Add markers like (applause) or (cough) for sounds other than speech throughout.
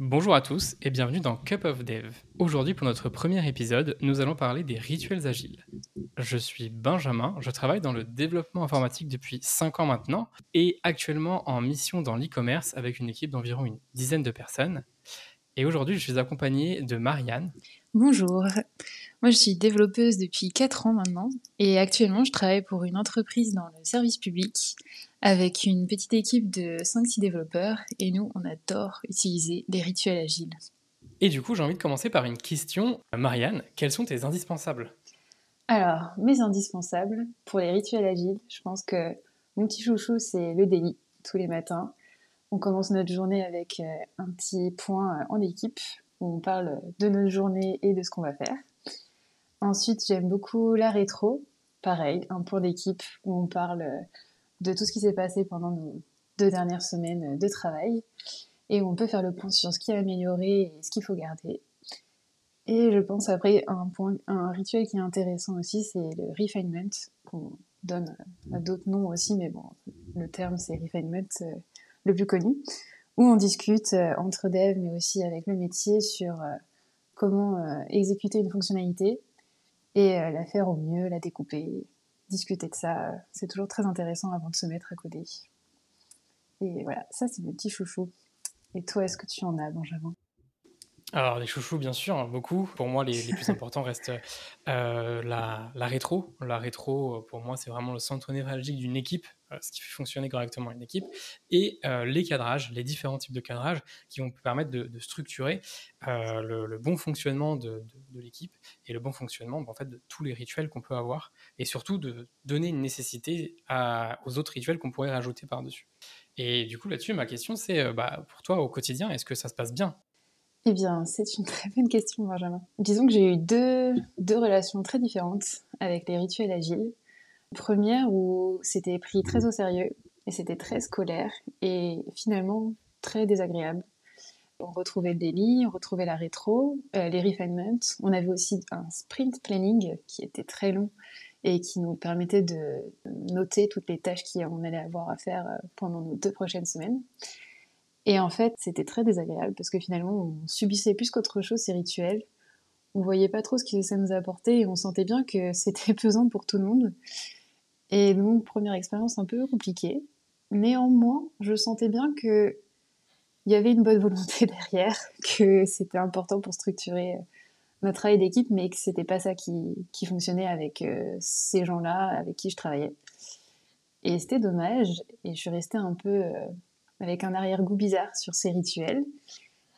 Bonjour à tous et bienvenue dans Cup of Dev. Aujourd'hui pour notre premier épisode, nous allons parler des rituels agiles. Je suis Benjamin, je travaille dans le développement informatique depuis 5 ans maintenant et actuellement en mission dans l'e-commerce avec une équipe d'environ une dizaine de personnes. Et aujourd'hui je suis accompagné de Marianne. Bonjour, moi je suis développeuse depuis 4 ans maintenant et actuellement je travaille pour une entreprise dans le service public avec une petite équipe de 5-6 développeurs et nous, on adore utiliser des rituels agiles. Et du coup, j'ai envie de commencer par une question. Marianne, quels sont tes indispensables? Alors, mes indispensables pour les rituels agiles, je pense que mon petit chouchou, c'est le daily, tous les matins. On commence notre journée avec euh, un petit point en équipe où on parle de notre journée et de ce qu'on va faire. Ensuite, j'aime beaucoup la rétro. Pareil, un point d'équipe où on parle de tout ce qui s'est passé pendant nos deux dernières semaines de travail et on peut faire le point sur ce qui a amélioré et ce qu'il faut garder. Et je pense après un point, un rituel qui est intéressant aussi, c'est le refinement qu'on donne à d'autres noms aussi, mais bon, le terme c'est refinement euh, le plus connu, où on discute euh, entre devs mais aussi avec le métier sur euh, comment exécuter une fonctionnalité et la faire au mieux, la découper, discuter de ça. C'est toujours très intéressant avant de se mettre à coder. Et voilà, ça c'est mes petits chouchous. Et toi, est-ce que tu en as, Benjamin? Alors les chouchous, bien sûr, hein, beaucoup. Pour moi, les, plus (laughs) importants restent euh, la, rétro. La rétro, pour moi, c'est vraiment le centre névralgique d'une équipe, euh, ce qui fait fonctionner correctement une équipe, et euh, les cadrages, les différents types de cadrages qui vont permettre de, structurer le, bon fonctionnement de, l'équipe et le bon fonctionnement en fait, de tous les rituels qu'on peut avoir, et surtout de donner une nécessité aux autres rituels qu'on pourrait rajouter par-dessus. Et du coup, là-dessus, ma question, c'est bah, pour toi, au quotidien, est-ce que ça se passe bien? Eh bien, c'est une très bonne question, Benjamin. Disons que j'ai eu deux, deux relations très différentes avec les rituels agiles. Première où c'était pris très au sérieux et c'était très scolaire et finalement très désagréable. On retrouvait le daily, on retrouvait la rétro, euh, les refinements. On avait aussi un sprint planning qui était très long et qui nous permettait de noter toutes les tâches qu'on allait avoir à faire euh, pendant nos deux prochaines semaines. Et en fait, c'était très désagréable parce que finalement, on subissait plus qu'autre chose ces rituels. On voyait pas trop ce que ça nous apportait et on sentait bien que (laughs) c'était pesant pour tout le monde. Et donc, première expérience un peu compliquée. Néanmoins, je sentais bien que il y avait une bonne (laughs) volonté derrière, que c'était important pour structurer euh, notre travail d'équipe, mais que c'était pas ça qui, qui fonctionnait avec euh, ces gens-là avec qui je travaillais. Et c'était dommage, et je suis restée un peu euh, avec un arrière-goût bizarre sur ces rituels.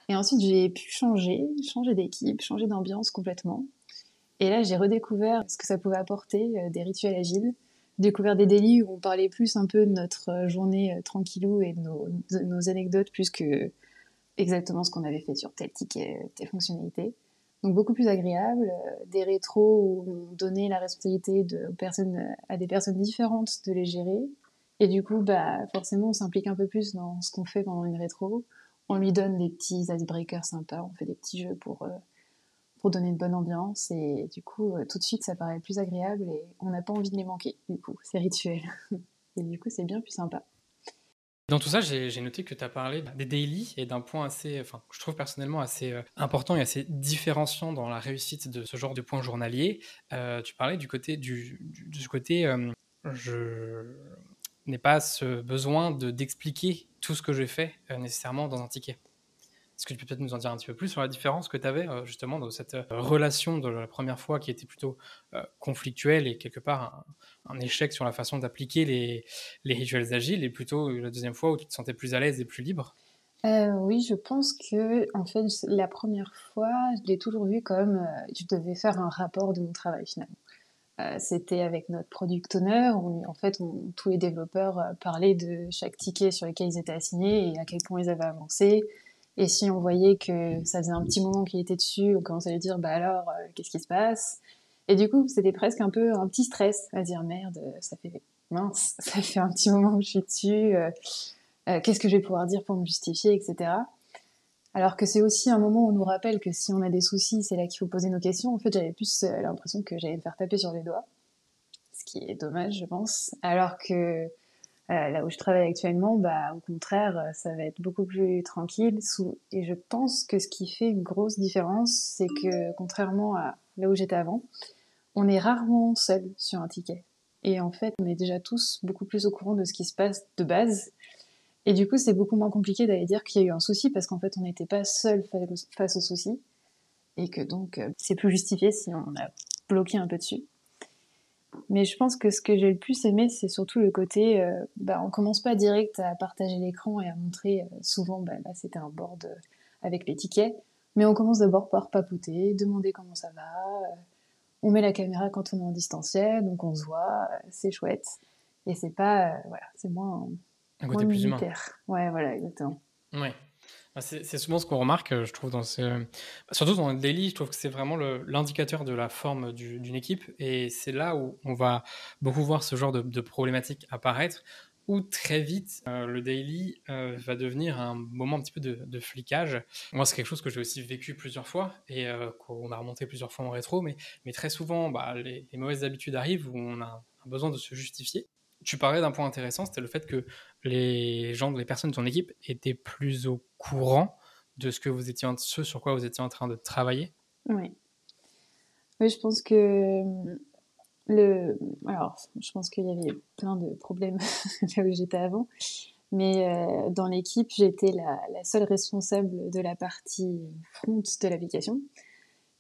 Et ensuite, j'ai pu changer, changer d'équipe, changer d'ambiance complètement. Et là, j'ai redécouvert ce que ça pouvait apporter, euh, des rituels agiles. Découvert des délits où on parlait plus un peu de notre euh, journée euh, tranquillou et de nos, anecdotes plus que exactement ce qu'on avait fait sur tel ticket, telle fonctionnalité. Donc beaucoup plus agréable, des rétros où on donnait la responsabilité de personnes, à des personnes différentes de les gérer, et du coup, bah, forcément, on s'implique un peu plus dans ce qu'on fait pendant une rétro. On lui donne des petits icebreakers sympas, on fait des petits jeux pour, euh, pour donner une bonne ambiance. Et du coup, euh, tout de suite, ça paraît plus agréable et on n'a pas envie de les manquer, du coup, c'est rituel. (laughs) et du coup, c'est bien plus sympa. Dans tout ça, j'ai noté que tu as parlé des daily et d'un point assez, enfin, je trouve personnellement assez euh, important et assez différenciant dans la réussite de ce genre de points journaliers. tu parlais du côté, du, du, côté je, n'ai pas ce besoin d'expliquer tout ce que j'ai fait euh, nécessairement dans un ticket. Est-ce que tu peux peut-être nous en dire un petit peu plus sur la différence que tu avais euh, justement dans cette euh, relation de la première fois qui était plutôt conflictuelle et quelque part un, échec sur la façon d'appliquer les, les, rituels agiles et plutôt la deuxième fois où tu te sentais plus à l'aise et plus libre? Oui, je pense que en fait la première fois, je l'ai toujours vu comme je devais faire un rapport de mon travail finalement. Euh, c'était avec notre product owner. en fait, tous les développeurs euh, parlaient de chaque ticket sur lequel ils étaient assignés et à quel point ils avaient avancé. Et si on voyait que ça faisait un petit moment qu'il était dessus, on commençait à lui dire bah alors, euh, qu'est-ce qui se passe? Et du coup, c'était presque un peu un petit stress à dire merde, ça fait mince, (laughs) ça fait un petit moment que je suis dessus. qu'est-ce que je vais pouvoir dire pour me justifier, etc. Alors que c'est aussi un moment où on nous rappelle que si on a des soucis, c'est là qu'il faut poser nos questions. En fait, j'avais plus euh, l'impression que j'allais me faire taper sur les doigts, ce qui est dommage, je pense. Alors que, là où je travaille actuellement, bah, au contraire, ça va être beaucoup plus tranquille. Et je pense que ce qui fait une grosse différence, c'est que contrairement à là où j'étais avant, on est rarement seul sur un ticket. Et en fait, on est déjà tous beaucoup plus au courant de ce qui se passe de base. Et du coup, c'est beaucoup moins compliqué d'aller dire qu'il y a eu un souci parce qu'en fait, on n'était pas seul face au souci. Et que donc, euh, c'est plus justifié si on a bloqué un peu dessus. Mais je pense que ce que j'ai le plus aimé, c'est surtout le côté, euh, bah, on commence pas direct à partager l'écran et à montrer, euh, souvent, bah, là c'était un board avec les tickets, mais on commence d'abord par papoter, demander comment ça va, on met la caméra quand on est en distanciel, donc on se voit, c'est chouette. Et c'est pas, euh, voilà, c'est moins, côté plus humain. Ouais, voilà, exactement. Ouais. Bah, c'est souvent ce qu'on remarque, euh, je trouve, dans ce... Bah, surtout dans le daily, je trouve que c'est vraiment l'indicateur de la forme d'une équipe. Et c'est là où on va beaucoup voir ce genre de, de problématiques apparaître, où très vite euh, le daily euh, va devenir un moment un petit peu de, flicage. Moi, c'est quelque chose que j'ai aussi vécu plusieurs fois et euh, qu'on a remonté plusieurs fois en rétro, mais, mais très souvent, bah, les, mauvaises habitudes arrivent où on a besoin de se justifier. Tu parlais d'un point intéressant, c'était le fait que les gens, les personnes de ton équipe étaient plus au courant de ce que vous étiez, ce sur quoi vous étiez en train de travailler. Oui. Oui, je pense que le, alors, je pense qu'il y avait plein de problèmes (laughs) là où j'étais avant, mais euh, dans l'équipe, j'étais la, seule responsable de la partie front de l'application,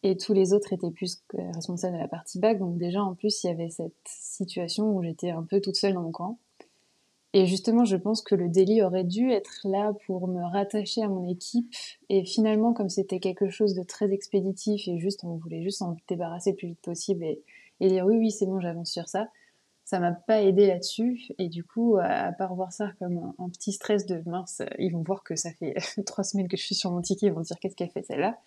et tous les autres étaient plus responsables de la partie back. Donc déjà, en plus, il y avait cette situation où j'étais un peu toute seule dans mon coin. Et justement, je pense que le délit aurait dû être là pour me rattacher à mon équipe. Et finalement, comme c'était quelque chose de très expéditif et juste, on voulait juste s'en débarrasser le plus vite possible et dire oui, oui, c'est bon, j'avance sur ça. Ça m'a pas aidé là-dessus. Et du coup, à part voir ça comme un, petit stress de mince, ils vont voir que ça fait (laughs) trois semaines que je suis sur mon ticket, ils vont dire qu'est-ce qu'elle fait celle-là?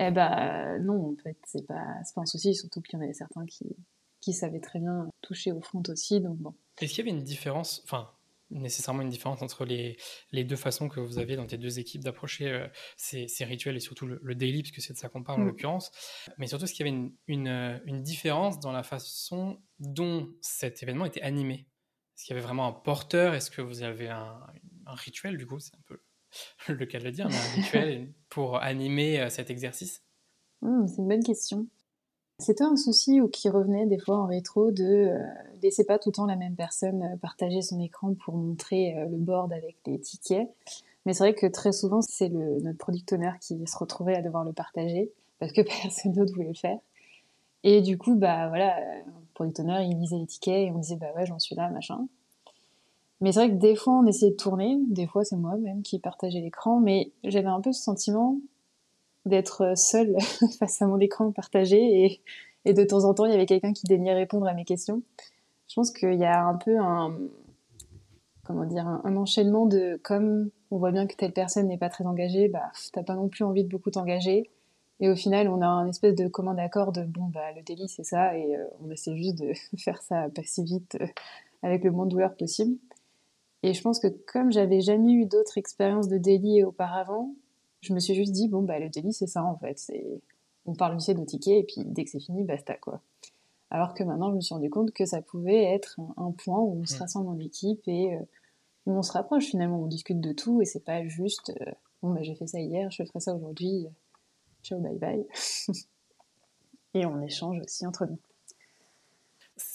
Eh ben non, en fait, c'est pas, pas un souci, surtout qu'il y en avait certains qui, qui savaient très bien toucher au front aussi. Donc bon. Est-ce qu'il y avait une différence, enfin, nécessairement une différence entre les, les, deux façons que vous avez dans tes deux équipes d'approcher euh, ces, ces, rituels et surtout le, daily, puisque c'est de ça qu'on parle en mm. l'occurrence? Mais surtout, est-ce qu'il y avait une, une, euh, une, différence dans la façon dont cet événement était animé? Est-ce qu'il y avait vraiment un porteur? Est-ce que vous avez un, un rituel, du coup? C'est un peu (laughs) le cas de le dire, mais un (laughs) rituel pour animer euh, cet exercice mm, C'est une bonne question. C'était un souci ou qui revenait des fois en rétro de euh, laisser pas tout le temps la même personne euh, partager son écran pour montrer euh, le board avec les tickets. Mais c'est vrai que très souvent, c'est notre product owner qui se retrouvait à devoir le partager parce que (laughs) personne d'autre voulait le faire. Et du coup, bah voilà, le product owner, il lisait les tickets et on disait, bah ouais, j'en suis là, machin. Mais c'est vrai que des fois, on essayait de tourner. Des fois, c'est moi même qui partageais l'écran. Mais j'avais un peu ce sentiment d'être seule (laughs) face à mon écran partagé et, et, de temps en temps il y avait quelqu'un qui daignait répondre à mes questions. Je pense qu'il y a un peu un comment dire un, enchaînement de comme on voit bien que telle personne n'est pas très engagée, bah t'as pas non plus envie de beaucoup t'engager. Et au final, on a un espèce de commun d'accord de bon bah le délit c'est ça et euh, on essaie juste de (laughs) faire ça pas si vite euh, avec le moins de douleur possible. Et je pense que comme j'avais jamais eu d'autres expériences de délit auparavant, je me suis juste dit, bon, bah, le délit, c'est ça, en fait. C'est, on parle vite de nos tickets, et puis dès que c'est fini, basta, quoi. Alors que maintenant, je me suis rendu compte que ça pouvait être un, point où on se mm. rassemble en équipe et euh, où on se rapproche, finalement. On discute de tout, et c'est pas juste, euh, bon, bah, j'ai fait ça hier, je ferai ça aujourd'hui, ciao, bye bye. (laughs) et on échange aussi entre nous.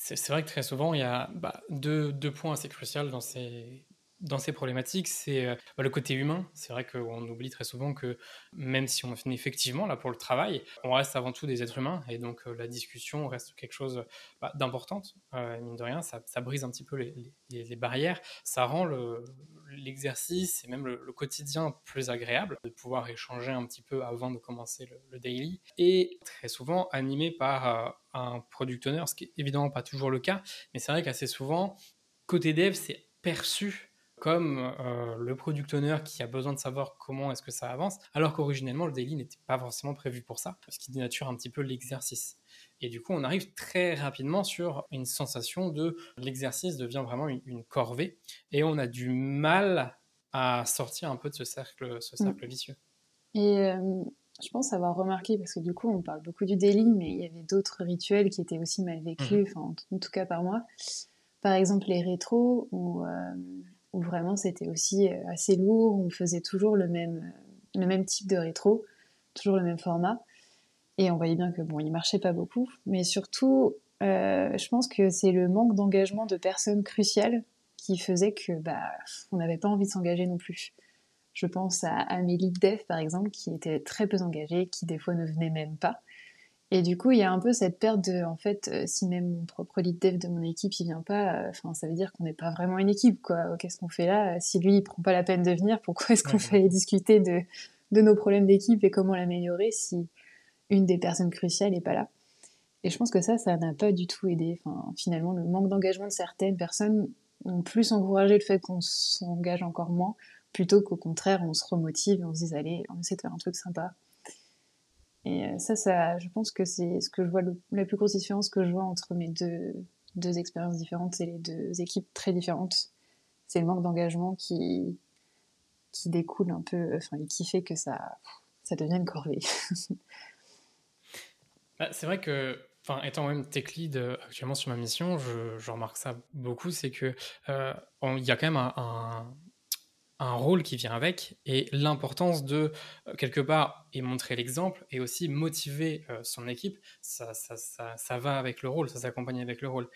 C'est vrai que très souvent, il y a bah, deux, points assez cruciaux dans ces, dans ces problématiques, c'est euh, bah, le côté humain. C'est vrai qu'on oublie très souvent que même si on finit effectivement là pour le travail, on reste avant tout des êtres humains et donc euh, la discussion reste quelque chose bah, d'importante. Euh, mine de rien, ça, brise un petit peu les, barrières, ça rend l'exercice et même le, quotidien plus agréable de pouvoir échanger un petit peu avant de commencer le, daily et très souvent animé par un product owner, ce qui est évidemment pas toujours le cas, mais c'est vrai qu'assez souvent côté dev, c'est perçu comme euh, le product owner qui a besoin de savoir comment est-ce que ça avance, alors qu'originellement le daily n'était pas forcément prévu pour ça, ce qui dénature un petit peu l'exercice. Et du coup, on arrive très rapidement sur une sensation de l'exercice devient vraiment une, corvée, et on a du mal à sortir un peu de ce cercle, ce mm. cercle vicieux. Et euh, je pense avoir remarqué, parce que du coup, on parle beaucoup du daily, mais il y avait d'autres rituels qui étaient aussi mal vécus, enfin, en tout cas par moi par exemple les rétros, où, où vraiment c'était aussi assez lourd, on faisait toujours le même, le même type de rétro, toujours le même format. Et on voyait bien que bon, il marchait pas beaucoup, mais surtout, je pense que c'est le manque d'engagement de personnes cruciales qui faisait que bah, on n'avait pas envie de s'engager non plus. Je pense à Amélie Dev, par exemple, qui était très peu engagée, qui des fois ne venait même pas. Et du coup, il y a un peu cette perte de, en fait, euh, si même mon propre lead dev de mon équipe, il vient pas, euh, enfin, ça veut dire qu'on n'est pas vraiment une équipe, quoi. Qu'est-ce qu'on fait là? Si lui, il prend pas la peine de venir, pourquoi est-ce qu'on fait discuter de, de nos problèmes d'équipe et comment l'améliorer si une des personnes cruciales n'est pas là? Et je pense que ça, ça n'a pas du tout aidé. Enfin, finalement, le manque d'engagement de certaines personnes ont plus encouragé le fait qu'on s'engage encore moins, plutôt qu'au contraire, on se remotive et on se dise, allez, on essaie de faire un truc sympa. Et euh, ça, ça je pense que c'est ce que je vois, la plus grosse différence que je vois entre mes deux, deux expériences différentes et les deux équipes très différentes. C'est le manque d'engagement qui, qui découle un peu, enfin, et qui fait que ça, ça devient une corvée. (laughs) Bah, c'est vrai que enfin, étant même tech lead euh, actuellement sur ma mission, je, remarque ça beaucoup, c'est que euh, il y a quand même un, rôle qui vient avec et l'importance de euh, quelque part et montrer l'exemple et aussi motiver son équipe, ça, ça, ça, ça, va avec le rôle, ça s'accompagne avec le rôle.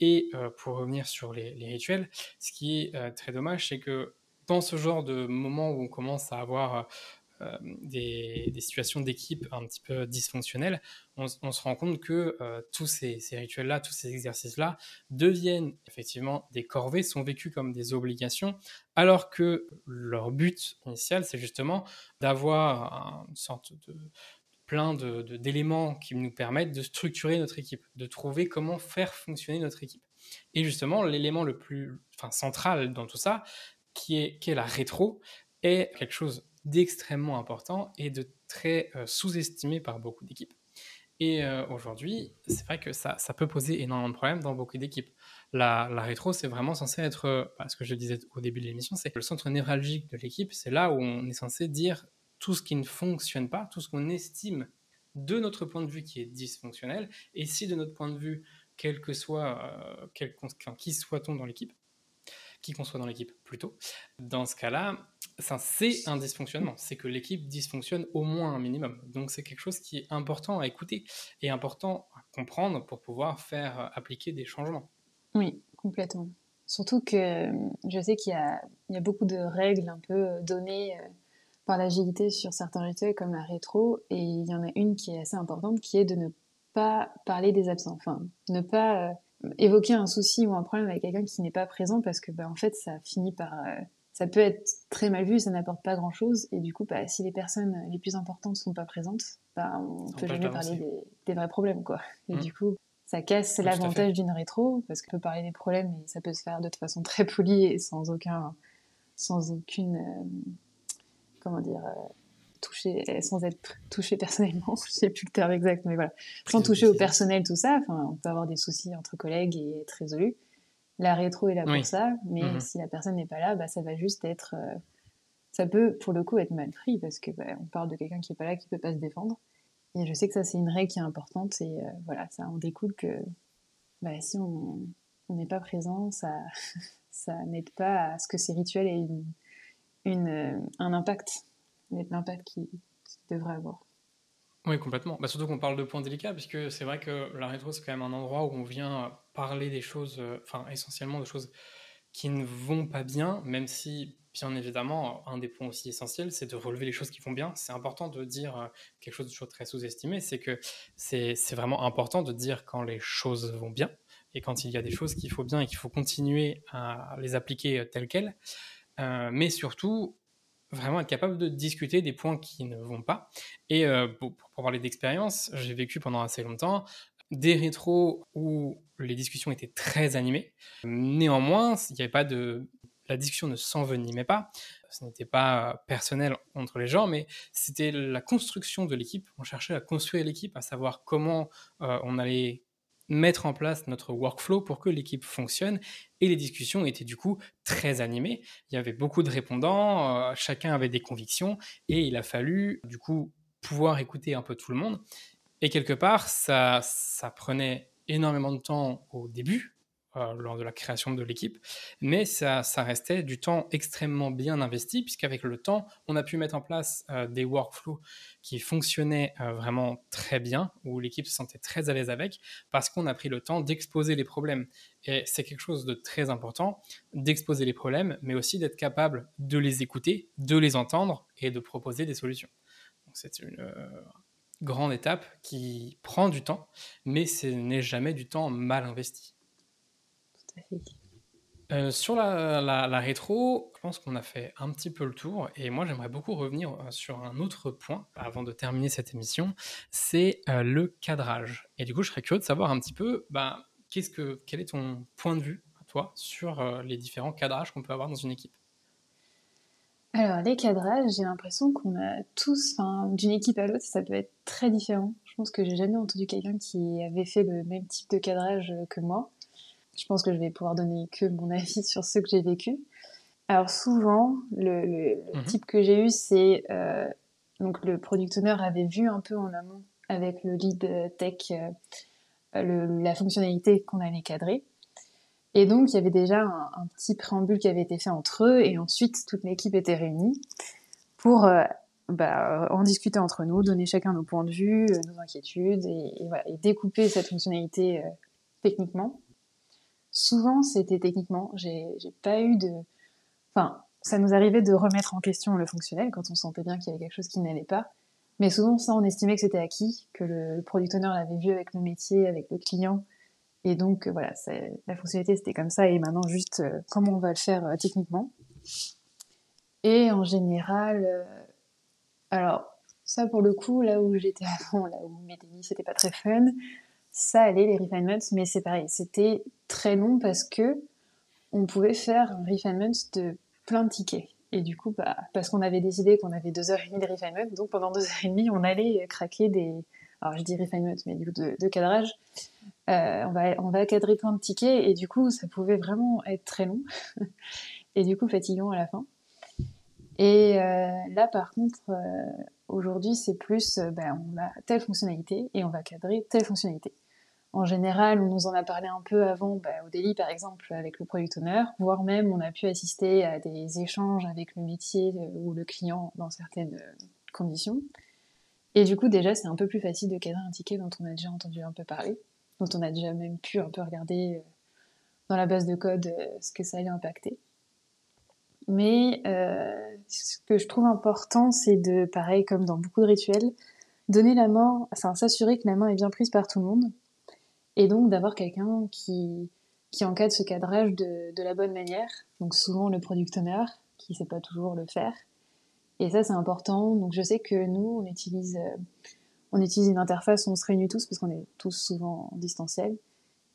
Et pour revenir sur les, rituels, ce qui est très dommage, c'est que dans ce genre de moment où on commence à avoir euh, des, situations d'équipe un petit peu dysfonctionnelles, on, se rend compte que euh, tous ces, rituels-là, tous ces exercices-là deviennent effectivement des corvées, sont vécus comme des obligations, alors que leur but initial, c'est justement d'avoir une sorte de plein d'éléments de, qui nous permettent de structurer notre équipe, de trouver comment faire fonctionner notre équipe. Et justement, l'élément le plus enfin, central dans tout ça, qui est, qui est la rétro, est quelque chose d'extrêmement important et de très euh, sous-estimé par beaucoup d'équipes. Et euh, aujourd'hui, c'est vrai que ça, ça, peut poser énormément de problèmes dans beaucoup d'équipes. La, rétro, c'est vraiment censé être, euh, bah, ce que je disais au début de l'émission, c'est le centre névralgique de l'équipe. C'est là où on est censé dire tout ce qui ne fonctionne pas, tout ce qu'on estime de notre point de vue qui est dysfonctionnel. Et si de notre point de vue, quel que soit, quel, qui soit-on dans l'équipe, qui qu'on soit dans l'équipe plutôt, dans ce cas-là, c'est un dysfonctionnement. C'est que l'équipe dysfonctionne au moins un minimum. Donc c'est quelque chose qui est important à écouter et important à comprendre pour pouvoir faire euh, appliquer des changements. Oui, complètement. Surtout que euh, je sais qu'il y, y a, beaucoup de règles un peu euh, données par l'agilité sur certains rituels comme la rétro, et il y en a une qui est assez importante, qui est de ne pas parler des absents, enfin, ne pas évoquer un souci ou un problème avec quelqu'un qui n'est pas présent, parce que bah, en fait, ça finit par ça peut être très mal vu, ça n'apporte pas grand-chose. Et du coup, bah, si les personnes les plus importantes ne sont pas présentes, bah, on ne peut jamais parler des, vrais problèmes. quoi. Et mmh. du coup, ça casse l'avantage d'une rétro, parce qu'on peut parler des problèmes, et ça peut se faire de façon très polie et sans aucun, sans aucune, euh, comment dire, euh, toucher, sans être touché personnellement, (laughs) je sais plus le terme exact, mais voilà, sans toucher au personnel, tout ça. Enfin, on peut avoir des soucis entre collègues et être résolu la rétro est là pour ça, mais mhm. si la personne n'est pas là, bah, ça va juste être. Euh, ça peut, pour le coup, être mal pris parce que bah, on parle de quelqu'un qui n'est pas là, qui ne peut pas se défendre. Et je sais que ça, c'est une règle qui est importante et euh, voilà, ça en découle que bah, si on n'est pas présent, ça, (laughs) ça n'aide pas à ce que ces rituels aient une, euh, un impact, l'impact qu'ils devraient avoir. Oui, complètement. Bah, surtout qu'on parle de points délicats, puisque c'est vrai que la rétro, c'est quand même un endroit où on vient parler des choses, euh, enfin essentiellement de choses qui ne vont pas bien, même si, bien évidemment, un des points aussi essentiels, c'est de relever les choses qui vont bien. C'est important de dire euh, quelque chose de toujours très sous-estimé, c'est que c'est vraiment important de dire quand les choses vont bien et quand il y a des choses qu'il faut bien et qu'il faut continuer à les appliquer euh, telles quelles. mais surtout, vraiment être capable de discuter des points qui ne vont pas. Et pour, pour, parler d'expérience, j'ai vécu pendant assez longtemps des rétros où les discussions étaient très animées. Néanmoins, il n'y avait pas de... La discussion ne s'envenimait pas. Ce n'était pas personnel entre les gens, mais c'était la construction de l'équipe. On cherchait à construire l'équipe, à savoir comment euh, on allait mettre en place notre workflow pour que l'équipe fonctionne. Et les discussions étaient du coup très animées. Il y avait beaucoup de répondants, euh, chacun avait des convictions, et il a fallu du coup pouvoir écouter un peu tout le monde. Et quelque part, ça, ça prenait énormément de temps au début, lors de la création de l'équipe, mais ça, ça, restait du temps extrêmement bien investi, puisqu'avec le temps, on a pu mettre en place euh, des workflows qui fonctionnaient euh, vraiment très bien, où l'équipe se sentait très à l'aise avec, parce qu'on a pris le temps d'exposer les problèmes. Et c'est quelque chose de très important, d'exposer les problèmes, mais aussi d'être capable de les écouter, de les entendre et de proposer des solutions. C'est une grande étape qui prend du temps, mais ce n'est jamais du temps mal investi. Euh, sur la, rétro, je pense qu'on a fait un petit peu le tour et moi j'aimerais beaucoup revenir euh, sur un autre point avant de terminer cette émission, c'est euh, le cadrage. Et du coup, je serais curieux de savoir un petit peu, bah, qu'est-ce que, quel est ton point de vue, à toi, sur les différents cadrages qu'on peut avoir dans une équipe? Alors, les cadrages, j'ai l'impression qu'on a tous, d'une équipe à l'autre, ça peut être très différent. Je pense que j'ai jamais entendu quelqu'un qui avait fait le même type de cadrage que moi. Je pense que je vais pouvoir donner que mon avis (laughs) sur ce que j'ai vécu. Alors souvent, le, mhm. type que j'ai eu, c'est euh, donc le product owner avait vu un peu en amont avec le lead tech euh, la fonctionnalité qu'on allait cadrer. Et donc, il y avait déjà un, petit préambule qui avait été fait entre eux, et ensuite, toute l'équipe était réunie pour euh, bah, en discuter entre nous, donner chacun nos points de vue, nos inquiétudes, et, voilà, et découper cette fonctionnalité techniquement. Souvent, c'était techniquement. J'ai pas eu de. Enfin, ça nous arrivait de remettre en question le fonctionnel quand on sentait bien qu'il y avait quelque chose qui n'allait pas. Mais souvent, ça, on estimait que c'était acquis, que le, product owner l'avait vu avec le métier, avec le client. Et donc, voilà, la fonctionnalité, c'était comme ça. Et maintenant, juste euh, comment on va le faire euh, techniquement. Et en général, euh, alors, ça, pour le coup, là où j'étais (laughs) avant, là où mes dénis, c'était pas très fun, ça allait les refinements, mais c'est pareil, c'était très long parce que on pouvait faire un refinement de plein de tickets. Et du coup, bah, parce qu'on avait décidé qu'on avait deux heures et demie de refinement, donc pendant deux heures et demie, on allait craquer des, alors je dis refinement, mais du coup de, cadrage. Euh, on va on va cadrer plein de tickets et du coup, ça pouvait vraiment être très long (laughs) et du coup fatigant à la fin. Et euh, là, par contre, euh, aujourd'hui, c'est plus, ben, on a telle fonctionnalité et on va cadrer telle fonctionnalité. En général, on nous en a parlé un peu avant bah, au délit, par exemple, avec le product owner, voire même on a pu assister à des échanges avec le métier euh, ou le client dans certaines euh, conditions. Et du coup, déjà, c'est un peu plus facile de cadrer un ticket dont on a déjà entendu un peu parler, dont on a déjà même pu un peu regarder euh, dans la base de code ce que ça allait impacter. Mais ce que je trouve important, c'est de, pareil comme dans beaucoup de rituels, donner la main, enfin s'assurer que la main est bien prise par tout le monde, et donc d'avoir quelqu'un qui, qui encadre ce cadrage de, de, la bonne manière. Donc souvent le product owner, qui ne sait pas toujours le faire. Et ça c'est important. Donc je sais que nous, on utilise, euh, on utilise une interface on se réunit tous, parce qu'on est tous souvent en distanciel.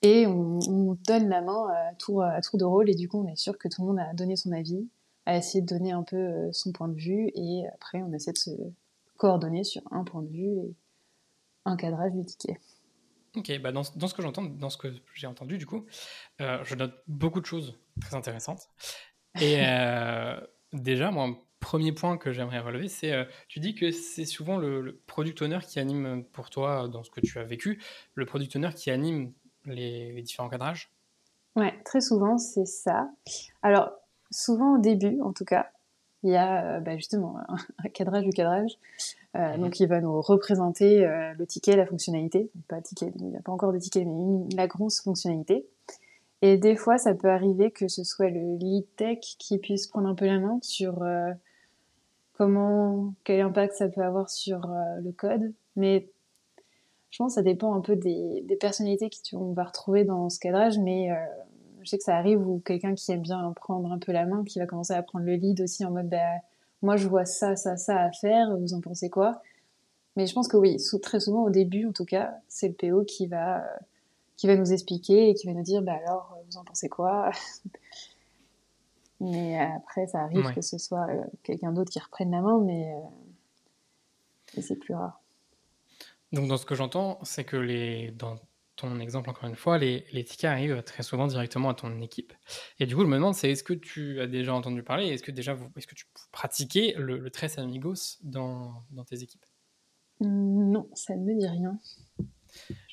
Et on, on, donne la main à tour, à tour de rôle, et du coup on est sûr que tout le monde a donné son avis, a essayé de donner un peu euh, son point de vue, et après on essaie de se coordonner sur un point de vue et un cadrage du ticket. Ok, bah dans, ce que j'entends, dans ce que j'ai entendu, du coup, euh, je note beaucoup de choses très intéressantes. Et euh, (laughs) déjà, moi, premier point que j'aimerais relever, c'est euh, tu dis que c'est souvent le, product owner qui anime pour toi, dans ce que tu as vécu, le product owner qui anime les, différents cadrages? Ouais, très souvent, c'est ça. Alors, souvent au début, en tout cas, il y a bah, justement (laughs) un cadrage du cadrage. Euh, mhm. donc il va nous représenter euh, le ticket, la fonctionnalité, pas ticket, il n'y a pas encore de ticket, mais la grosse fonctionnalité. Et des fois, ça peut arriver que ce soit le lead tech qui puisse prendre un peu la main sur euh, comment, quel impact ça peut avoir sur le code. Mais je pense que ça dépend un peu des, des personnalités qu'on va retrouver dans ce cadrage, mais je sais que ça arrive où quelqu'un qui aime bien prendre un peu la main, qui va commencer à prendre le lead aussi en mode bah, moi je vois ça, ça, ça à faire, vous en pensez quoi? Mais je pense que oui, très souvent au début en tout cas, c'est le PO qui va, qui va nous expliquer et qui va nous dire, bah alors, vous en pensez quoi? (laughs) Mais après, ça arrive que ce soit euh, quelqu'un d'autre qui reprenne la main, mais, euh, c'est plus rare. Donc dans ce que j'entends, c'est que les, dans ton exemple encore une fois, les, tickets arrivent très souvent directement à ton équipe. Et du coup, je me demande, c'est est-ce que tu as déjà entendu parler, est-ce que déjà, est-ce que tu pratiquais le, le Tres Amigos dans, dans, tes équipes? Non, ça ne me dit rien.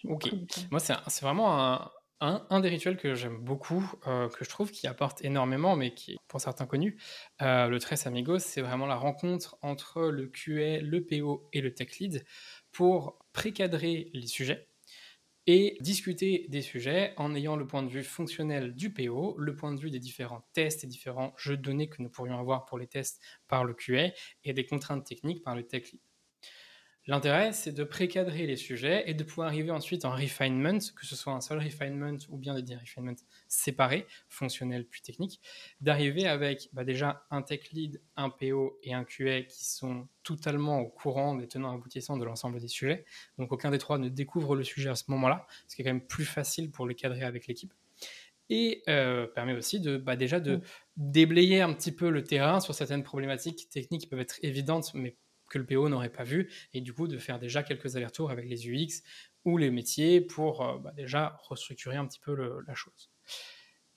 ok. Moi, c'est vraiment un, Un, des rituels que j'aime beaucoup, euh, que je trouve qui apporte énormément, mais qui est pour certains connu, euh, le Tres Amigos, c'est vraiment la rencontre entre le QA, le PO et le tech lead pour précadrer les sujets et discuter des sujets en ayant le point de vue fonctionnel du PO, le point de vue des différents tests et différents jeux de données que nous pourrions avoir pour les tests par le QA et des contraintes techniques par le tech lead. L'intérêt, c'est de précadrer les sujets et de pouvoir arriver ensuite en refinement, que ce soit un seul refinement ou bien des refinements séparés, fonctionnels puis techniques, d'arriver avec bah, déjà un tech lead, un PO et un QA qui sont totalement au courant des tenants aboutissants de l'ensemble des sujets. Donc aucun des trois ne découvre le sujet à ce moment-là, ce qui est quand même plus facile pour le cadrer avec l'équipe et euh, permet aussi de bah, déjà de mmh. déblayer un petit peu le terrain sur certaines problématiques techniques qui peuvent être évidentes mais que le PO n'aurait pas vu, et du coup de faire déjà quelques allers-retours avec les UX ou les métiers pour euh, bah, déjà restructurer un petit peu la chose.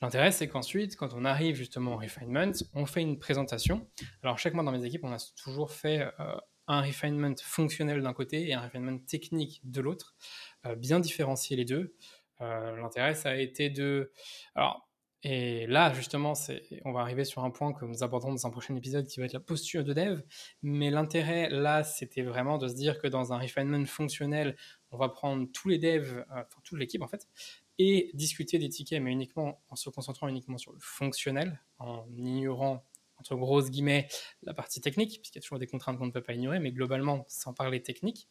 L'intérêt, c'est qu'ensuite, quand on arrive justement au refinement, on fait une présentation. Alors, chaque mois dans mes équipes, on a toujours fait euh, un refinement fonctionnel d'un côté et un refinement technique de l'autre, euh, bien différencier les deux. L'intérêt, ça a été de... Alors, et là, justement, on va arriver sur un point que nous aborderons dans un prochain épisode qui va être la posture de dev. Mais l'intérêt, là, c'était vraiment de se dire que dans un refinement fonctionnel, on va prendre tous les devs, euh, enfin toute l'équipe en fait, et discuter des tickets, mais uniquement en se concentrant uniquement sur le fonctionnel, en ignorant, entre grosses guillemets, la partie technique, puisqu'il y a toujours des contraintes qu'on ne peut pas ignorer, mais globalement, sans parler technique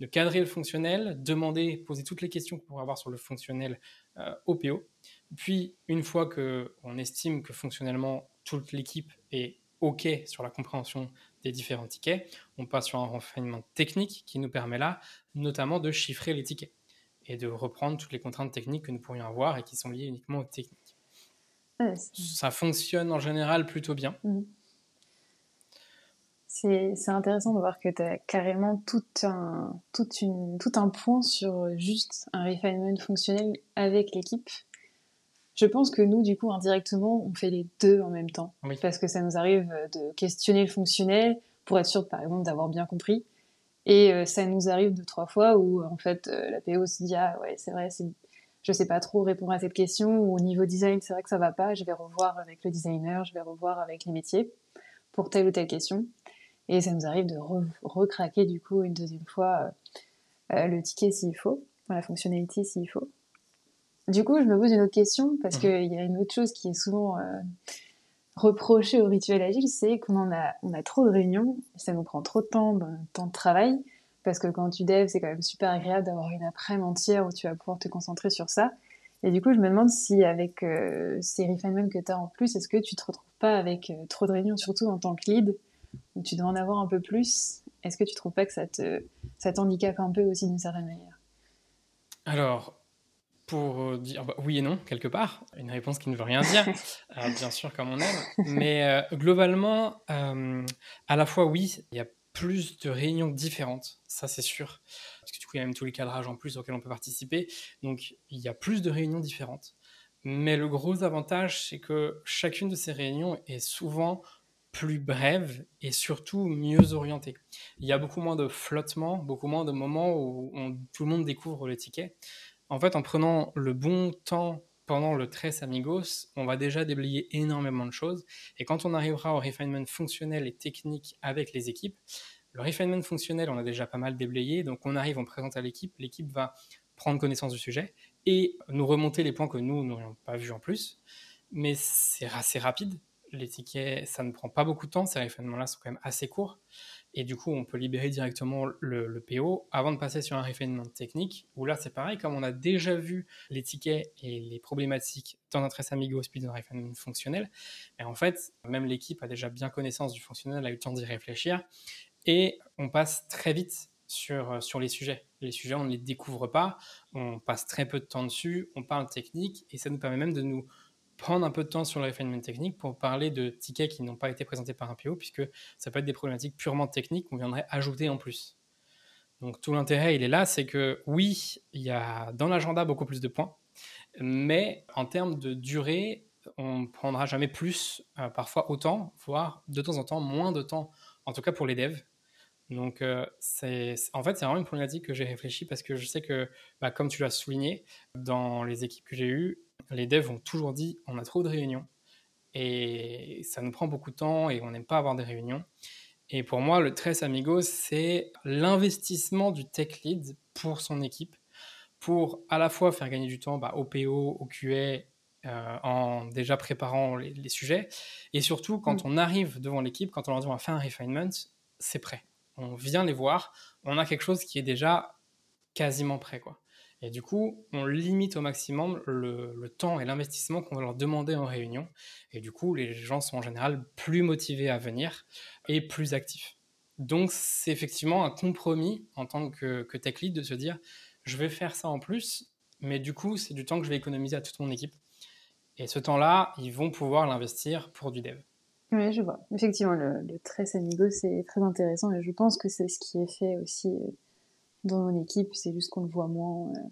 de cadrer le fonctionnel, demander, poser toutes les questions qu'on pourrait avoir sur le fonctionnel euh, au PO. Puis, une fois qu'on estime que fonctionnellement toute l'équipe est OK sur la compréhension des différents tickets, on passe sur un renseignement technique qui nous permet là, notamment de chiffrer les tickets et de reprendre toutes les contraintes techniques que nous pourrions avoir et qui sont liées uniquement aux techniques. Ça fonctionne en général plutôt bien. Mmh. C'est intéressant de voir que tu as carrément tout un, une, tout un point sur juste un refinement fonctionnel avec l'équipe. Je pense que nous, du coup, indirectement, on fait les deux en même temps. Parce que ça nous arrive de questionner le fonctionnel pour être sûr, par exemple, d'avoir bien compris. Et euh, ça nous arrive deux, trois fois où, en fait, euh, la PO se dit Ah, ouais, c'est vrai, je sais pas trop répondre à cette question. Ou au niveau design, c'est vrai que ça va pas. Je vais revoir avec le designer, je vais revoir avec les métiers pour telle ou telle question. Et ça nous arrive de recraquer du coup une deuxième fois euh, euh, le ticket s'il faut, la fonctionnalité s'il faut. Du coup, je me pose une autre question parce mhm. qu'il y a une autre chose qui est souvent euh, reprochée au rituel agile, c'est qu'on en a, on a trop de réunions, ça nous prend trop de temps, de, temps de travail, parce que quand tu dev, c'est quand même super agréable d'avoir une après-midi entière où tu vas pouvoir te concentrer sur ça. Et du coup, je me demande si avec ces refinements que tu as en plus, est-ce que tu te retrouves pas avec trop de réunions, surtout en tant que lead, tu dois en avoir un peu plus? Est-ce que tu trouves pas que ça te ça t'handicape un peu aussi d'une certaine manière? Alors, pour euh, dire bah, oui et non, quelque part, une réponse qui ne veut rien dire, (laughs) euh, bien sûr comme on aime, mais euh, globalement, à la fois oui, il y a plus de réunions différentes, ça c'est sûr, parce que du coup il y a même tous les cadrages en plus auxquels on peut participer, donc il y a plus de réunions différentes. Mais le gros avantage, c'est que chacune de ces réunions est souvent plus brève et surtout mieux orientée. Il y a beaucoup moins de flottement, beaucoup moins de moments où tout le monde découvre le ticket. En fait, en prenant le bon temps pendant le Tres Amigos, on va déjà déblayer énormément de choses. Et quand on arrivera au refinement fonctionnel et technique avec les équipes, le refinement fonctionnel, on a déjà pas mal déblayé. Donc on arrive, on présente à l'équipe, l'équipe va prendre connaissance du sujet et nous remonter les points que nous n'aurions pas vus en plus. Mais c'est assez rapide les tickets, ça ne prend pas beaucoup de temps, ces refinements-là sont quand même assez courts. Et du coup, on peut libérer directement le, PO avant de passer sur un refinement technique, où là, c'est pareil, comme on a déjà vu les tickets et les problématiques dans notre Amigos puis dans un refinement fonctionnel, et en fait, même l'équipe a déjà bien connaissance du fonctionnel, a eu le temps d'y réfléchir, et on passe très vite sur, sur les sujets. Les sujets, on ne les découvre pas, on passe très peu de temps dessus, on parle technique, et ça nous permet même de nous prendre un peu de temps sur le refinement technique pour parler de tickets qui n'ont pas été présentés par un PO, puisque ça peut être des problématiques purement techniques qu'on viendrait ajouter en plus. Donc tout l'intérêt, il est là, c'est que oui, il y a dans l'agenda beaucoup plus de points, mais en termes de durée, on ne prendra jamais plus, euh, parfois autant, voire de temps en temps moins de temps, en tout cas pour les devs, Donc, euh, c'est, en fait, c'est vraiment une problématique que j'ai réfléchi parce que je sais que, bah, comme tu l'as souligné, dans les équipes que j'ai eues, les devs ont toujours dit on a trop de réunions et ça nous prend beaucoup de temps et on n'aime pas avoir des réunions. Et pour moi, le Tres Amigos, c'est l'investissement du tech lead pour son équipe, pour à la fois faire gagner du temps bah, au PO, au QA, euh, en déjà préparant les, sujets, et surtout quand mm. on arrive devant l'équipe, quand on leur dit on va faire un refinement, c'est prêt. On vient les voir, on a quelque chose qui est déjà quasiment prêt. quoi. Et du coup, on limite au maximum le, temps et l'investissement qu'on va leur demander en réunion. Et du coup, les gens sont en général plus motivés à venir et plus actifs. Donc, c'est effectivement un compromis en tant que, tech lead de se dire, je vais faire ça en plus, mais du coup, c'est du temps que je vais économiser à toute mon équipe. Et ce temps-là, ils vont pouvoir l'investir pour du dev. Oui, je vois. Effectivement, le, le Amigo, c'est très intéressant et je pense que c'est ce qui est fait aussi euh, dans mon équipe, c'est juste qu'on le voit moins. Euh,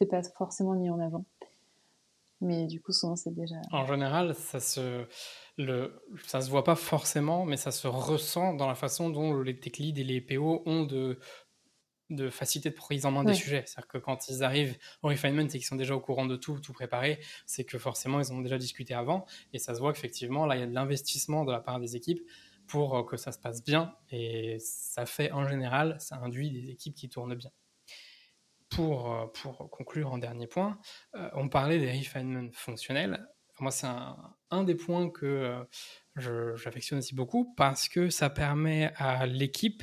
c'est pas forcément mis en avant. Mais du coup, souvent, c'est déjà. En général, ça se, le, ça se voit pas forcément, mais ça se ressent dans la façon dont les tech leads et les PO ont de, de facilité de prise en main des sujets. C'est-à-dire que quand ils arrivent au refinement et qu'ils sont déjà au courant de tout, tout préparé, c'est que forcément, ils ont déjà discuté avant. Et ça se voit qu'effectivement, là, il y a de l'investissement de la part des équipes pour euh, que ça se passe bien. Et ça fait en général, ça induit des équipes qui tournent bien. Pour, euh, pour conclure en dernier point, euh, on parlait des refinements fonctionnels. Moi, c'est un, des points que j'affectionne aussi beaucoup parce que ça permet à l'équipe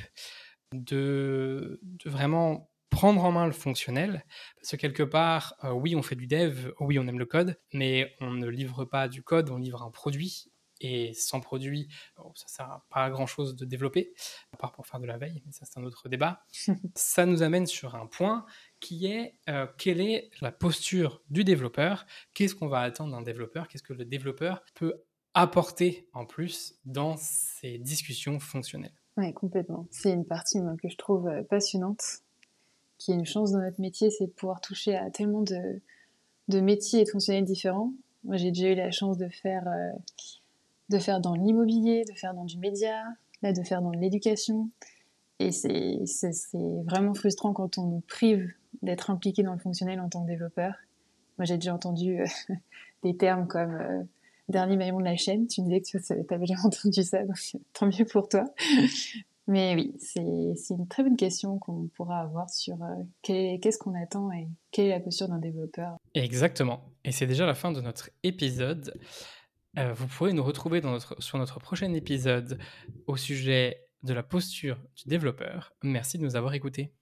de, de, vraiment prendre en main le fonctionnel, parce que quelque part, oui, on fait du dev, oui, on aime le code, mais on ne livre pas du code, on livre un produit, et sans produit, ça sert pas à grand chose de développer, à part pour faire de la veille, mais ça c'est un autre débat. (laughs) ça nous amène sur un point qui est euh, quelle est la posture du développeur, qu'est-ce qu'on va attendre d'un développeur, qu'est-ce que le développeur peut apporter en plus dans ces discussions fonctionnelles? Oui, complètement. C'est une partie que je trouve euh, passionnante, qui est une chance dans notre métier, c'est de pouvoir toucher à tellement de, de métiers et de fonctionnels différents. Moi, j'ai déjà eu la chance de faire euh, de faire dans l'immobilier, de faire dans du média, là de faire dans l'éducation. Et c'est vraiment frustrant quand on nous prive d'être impliqué dans le fonctionnel en tant que développeur. Moi j'ai déjà entendu euh, (laughs) des termes comme euh, dernier maillon de la chaîne. Tu me disais que tu avais déjà (laughs) entendu ça, donc (laughs) tant mieux pour toi. Mais oui, c'est une très bonne question qu'on pourra avoir sur euh, qu'est-ce qu'on attend et quelle est la posture d'un développeur. Exactement. Et c'est déjà la fin de notre épisode. Euh, vous pourrez nous retrouver sur notre prochain épisode au sujet de la posture du développeur. Merci de nous avoir écoutés.